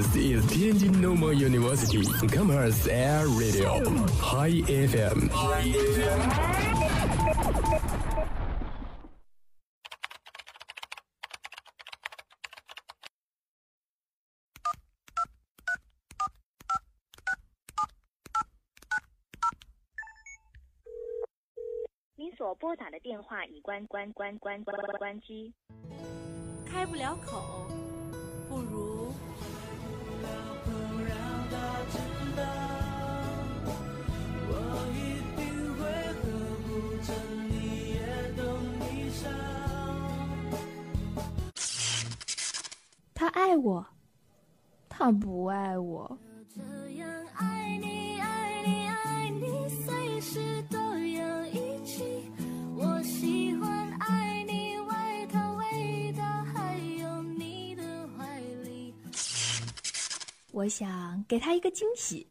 This is Tianjin Normal University Commerce Air Radio High FM。您所拨打的电话已关关关关关关机。开不了口，不如他爱我，他不爱我。我喜我想给他一个惊喜。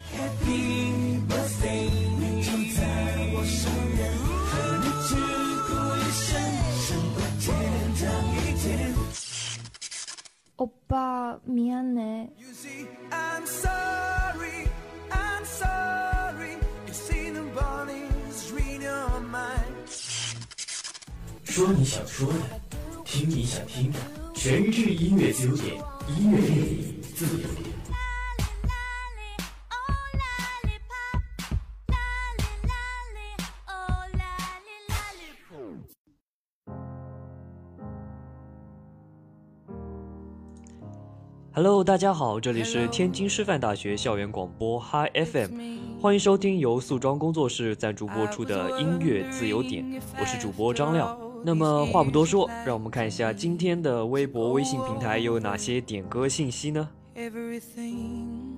欧巴，미안해。 You see, I'm sorry, I'm sorry. You see the bodies read your mind. 说你想说的，听你想听的，全日制音乐自由点，音乐电影自由点。 Hello，大家好，这里是天津师范大学校园广播 Hi FM，欢迎收听由素装工作室赞助播出的音乐自由点，我是主播张亮。那么话不多说，让我们看一下今天的微博、微信平台又有哪些点歌信息呢？Everything.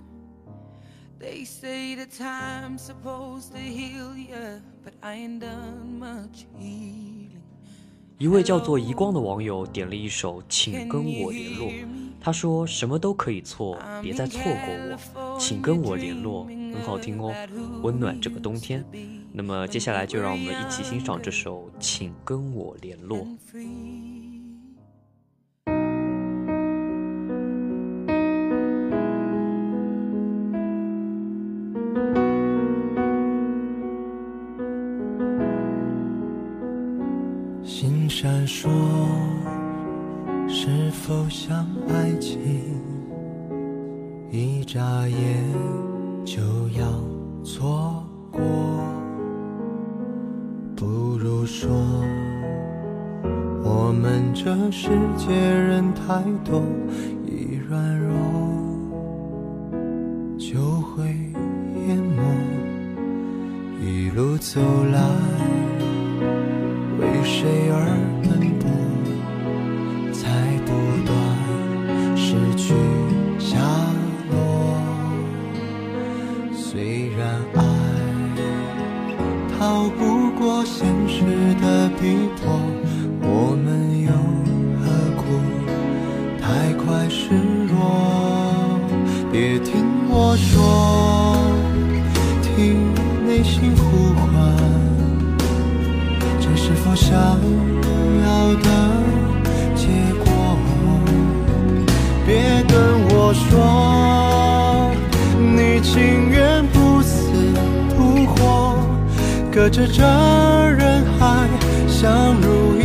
They say that time's supposed to heal ya, but I ain't done much healing. 一位叫做遗光的网友点了一首《请跟我联络》，他说：“什么都可以错，别再错过我，请跟我联络。”很好听哦，温暖这个冬天。那么接下来就让我们一起欣赏这首《请跟我联络》。我们这世界人太多，一软弱就会淹没。一路走来。为谁而奔这是否想要的结果？别跟我说，你情愿不死不活，隔着这人海相濡以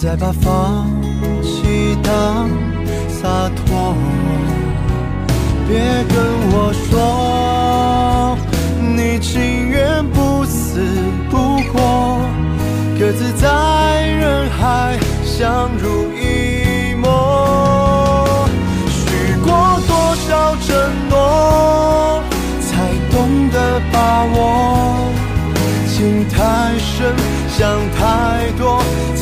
再把放弃当洒脱。别跟我说，你情愿不死不活，各自在人海相濡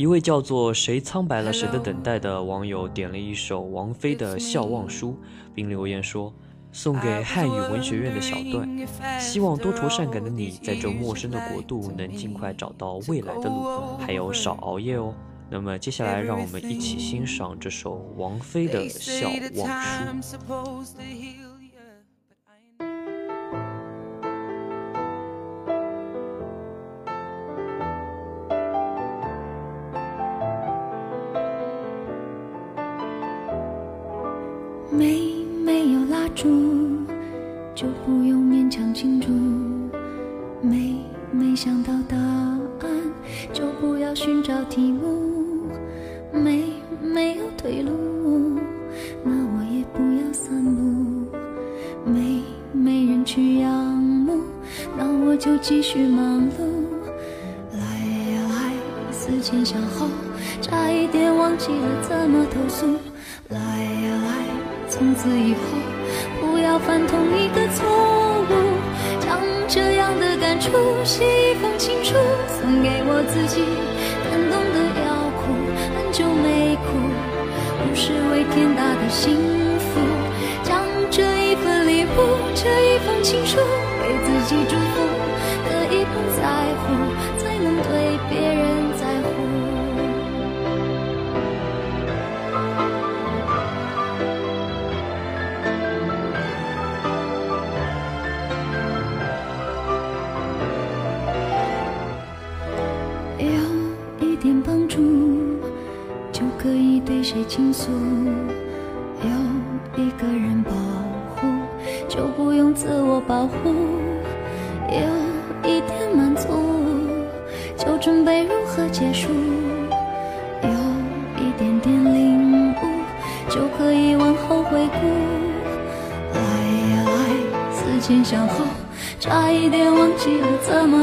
一位叫做“谁苍白了谁的等待”的网友点了一首王菲的《笑忘书》，并留言说：“送给汉语文学院的小段，希望多愁善感的你在这陌生的国度能尽快找到未来的路，还有少熬夜哦。”那么接下来让我们一起欣赏这首王菲的《笑忘书》。要寻找题目。没没有退路，那我也不要散步。没没人去仰慕，那我就继续忙碌。来呀来，思前想后，差一点忘记了怎么投诉。来呀来。从此以后，不要犯同一个错误。将这样的感触写一封情书，送给我自己。为天大的幸福。将这一份礼物，这一封情书，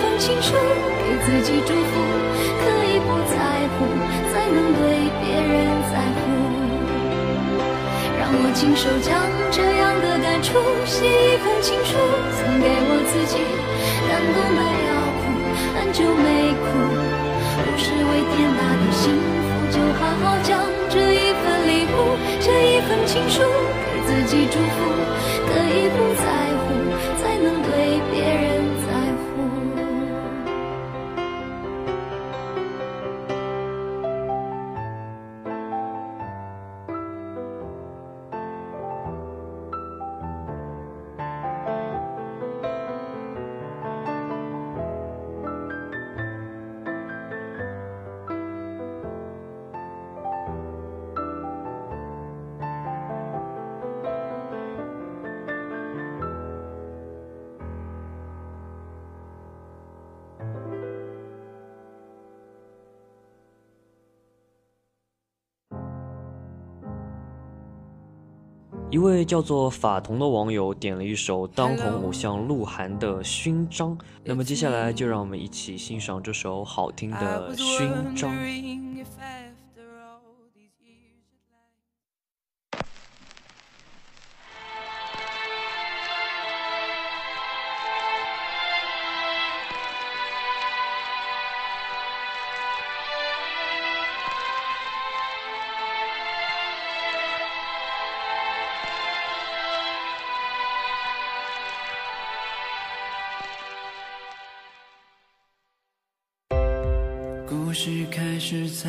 封情书，给自己祝福。可以不在乎，才能对别人在乎。让我亲手将这样的感触写一封情书，送给我自己。感动的要哭，很久没哭，不是为天大的幸福，就好好将这一份礼物，这一份情书给自己祝福。可以不在乎，才能对别人一位叫做法桐的网友点了一首当红偶像鹿晗的《勋章》，那么接下来就让我们一起欣赏这首好听的《勋章》。是在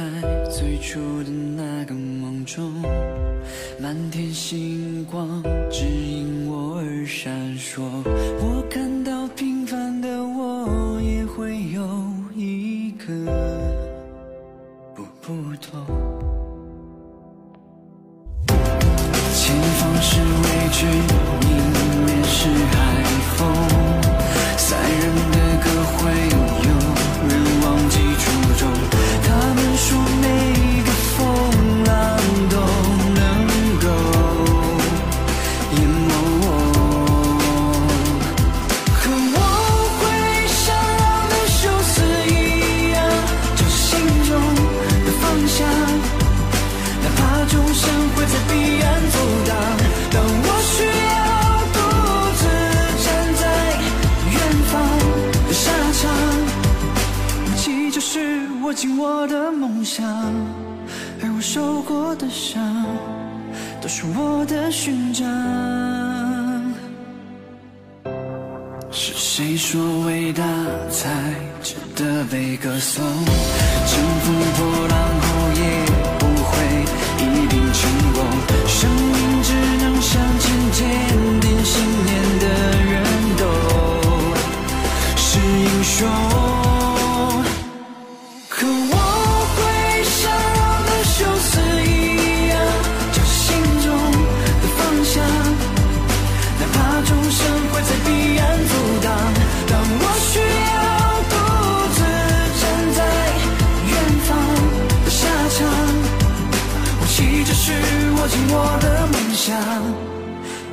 最初的那个梦中，满天星光指引我而闪烁。我看到平凡的我也会有一个不普通。前方是都是我的勋章。是谁说伟大才值得被歌颂？乘风破浪后也不会一定成功。生命只能向前进握紧我的梦想，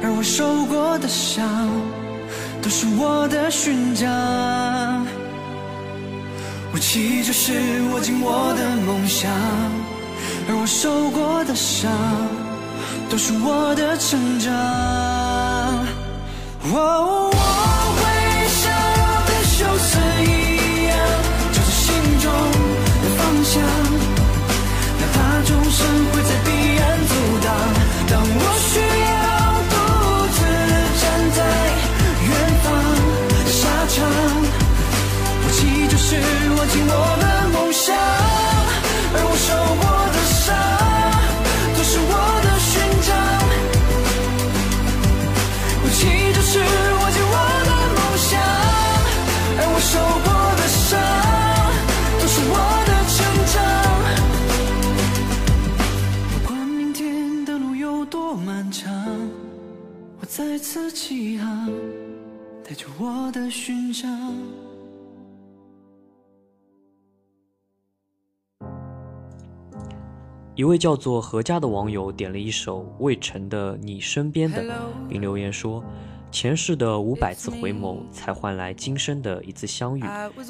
而我受过的伤，都是我的勋章。武器就是握紧我的梦想，而我受过的伤。都是我的成长。哦，我会像我的修辞一样，朝着心中的方向。一位叫做何家的网友点了一首魏晨的《你身边的》，并留言说：“前世的五百次回眸，才换来今生的一次相遇。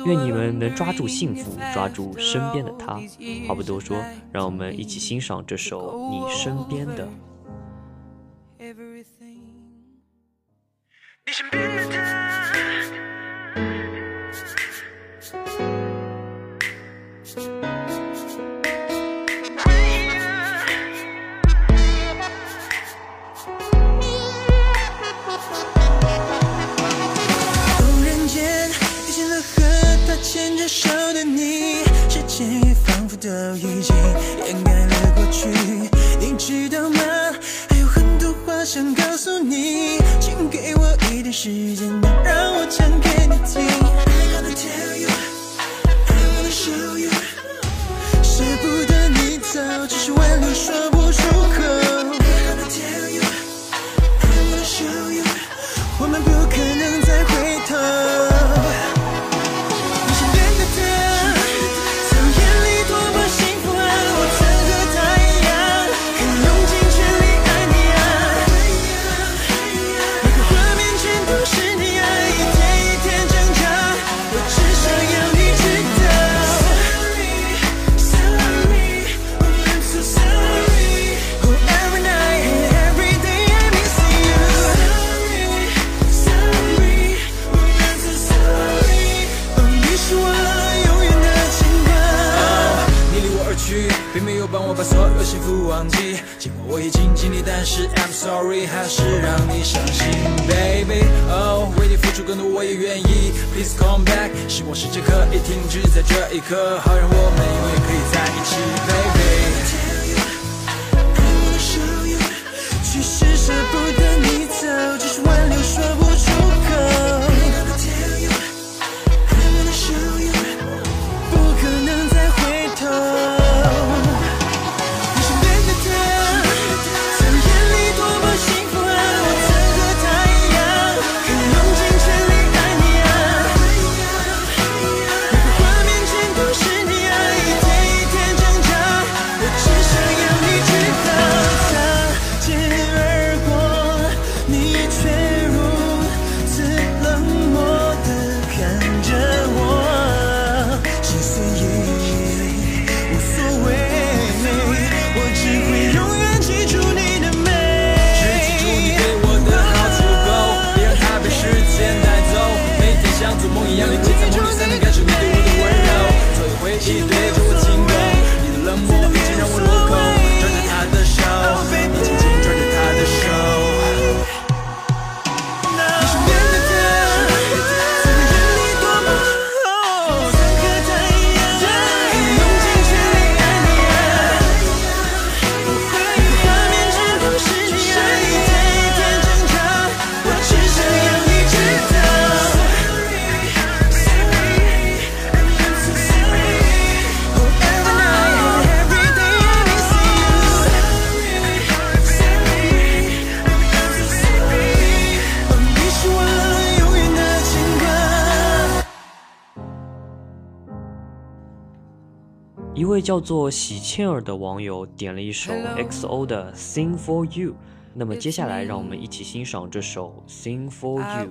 愿你们能抓住幸福，抓住身边的他。”话不多说，让我们一起欣赏这首《你身边的》。你身边的他。牵着手的你，时间也仿佛都已经掩盖了过去。你知道吗？还有很多话想告诉你，请给我一点时间，让我讲给你听。I gonna tell you, I wanna show 并没有帮我把所有幸福忘记。尽管我已经尽力，但是 I'm sorry，还是让你伤心，baby。Oh，，为你付出更多我也愿意。Please come back，希望时间可以停止在这一刻，好让我们永远可以在一起，baby。位叫做喜倩儿的网友点了一首 XO 的 Sing for You。那么接下来，让我们一起欣赏这首 Sing for You。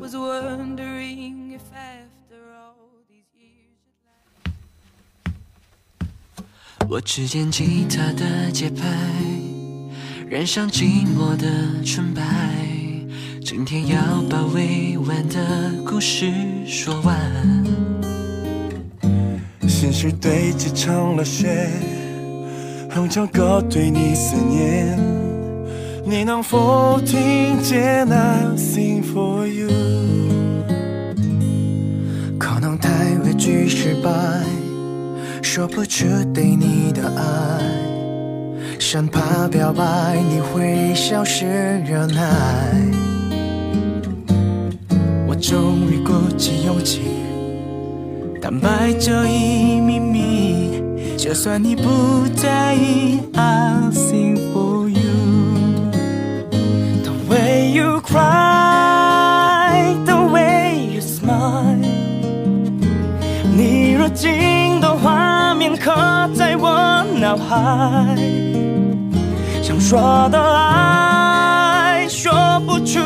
我只见吉他的节拍，染上寂寞的纯白。今天要把未完的故事说完。心事堆积成了雪，哼着歌对你思念。你能否听见那 Sing for you？可能太畏惧失败，说不出对你的爱，生怕表白你会消失忍耐。我终于鼓起勇气，坦白这一秘密，就算你不在意，I'll sing for you。The way you cry，the way you smile，你如今的画面刻在我脑海，想说的爱，说不出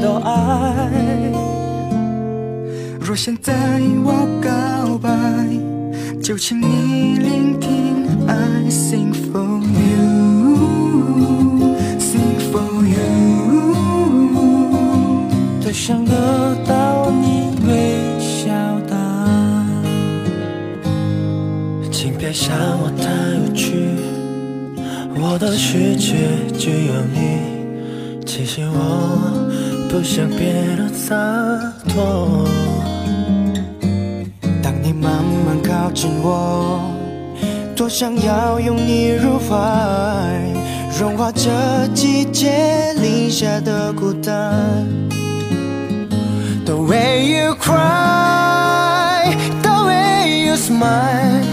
的爱。若现在我告白，就请你聆听，I sing for you，sing for you，多想得到你微笑的。请别笑我太有趣，我的世界只有你。其实我不想变得洒脱。当你慢慢靠近我，多想要拥你入怀，融化这季节零下的孤单。The way you cry, the way you smile，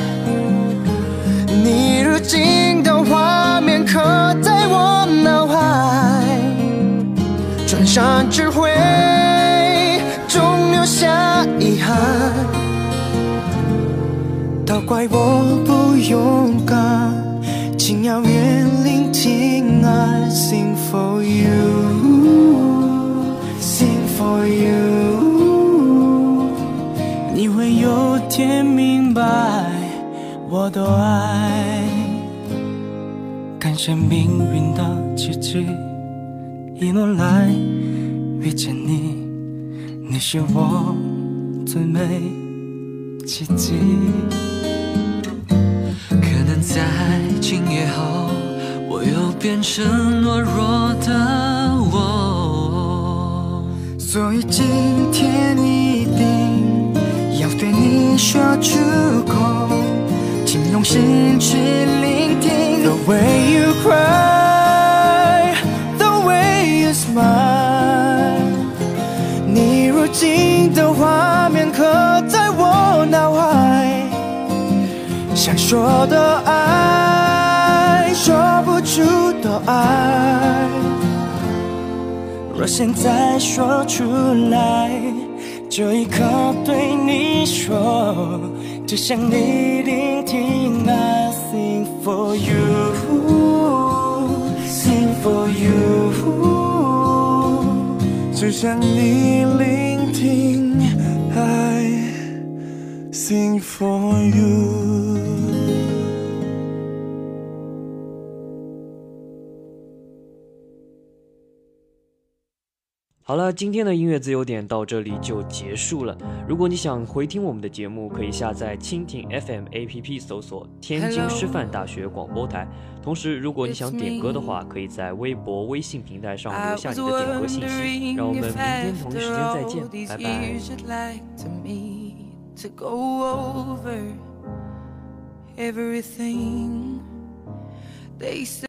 你如今的画面刻在我脑海，转身只会终留下遗憾。都怪我不勇敢，请遥远聆听，I sing for you，sing for you。你会有天明白我的爱，感谢命运的奇迹，一路来遇见你，你是我最美奇迹。可能在今夜后，我又变成懦弱的我。所以今天一定要对你说出口，请用心去聆听。The way you cry, the way you smile，你如今的画面可说的爱，说不出的爱。若现在说出来，这一刻对你说，只想你聆听。I sing for you，sing for you，只想你聆听。I sing for you。好了，今天的音乐自由点到这里就结束了。如果你想回听我们的节目，可以下载蜻蜓 FM APP，搜索“天津师范大学广播台”。同时，如果你想点歌的话，可以在微博、微信平台上留下你的点歌信息。让我们明天同一时间再见，拜拜。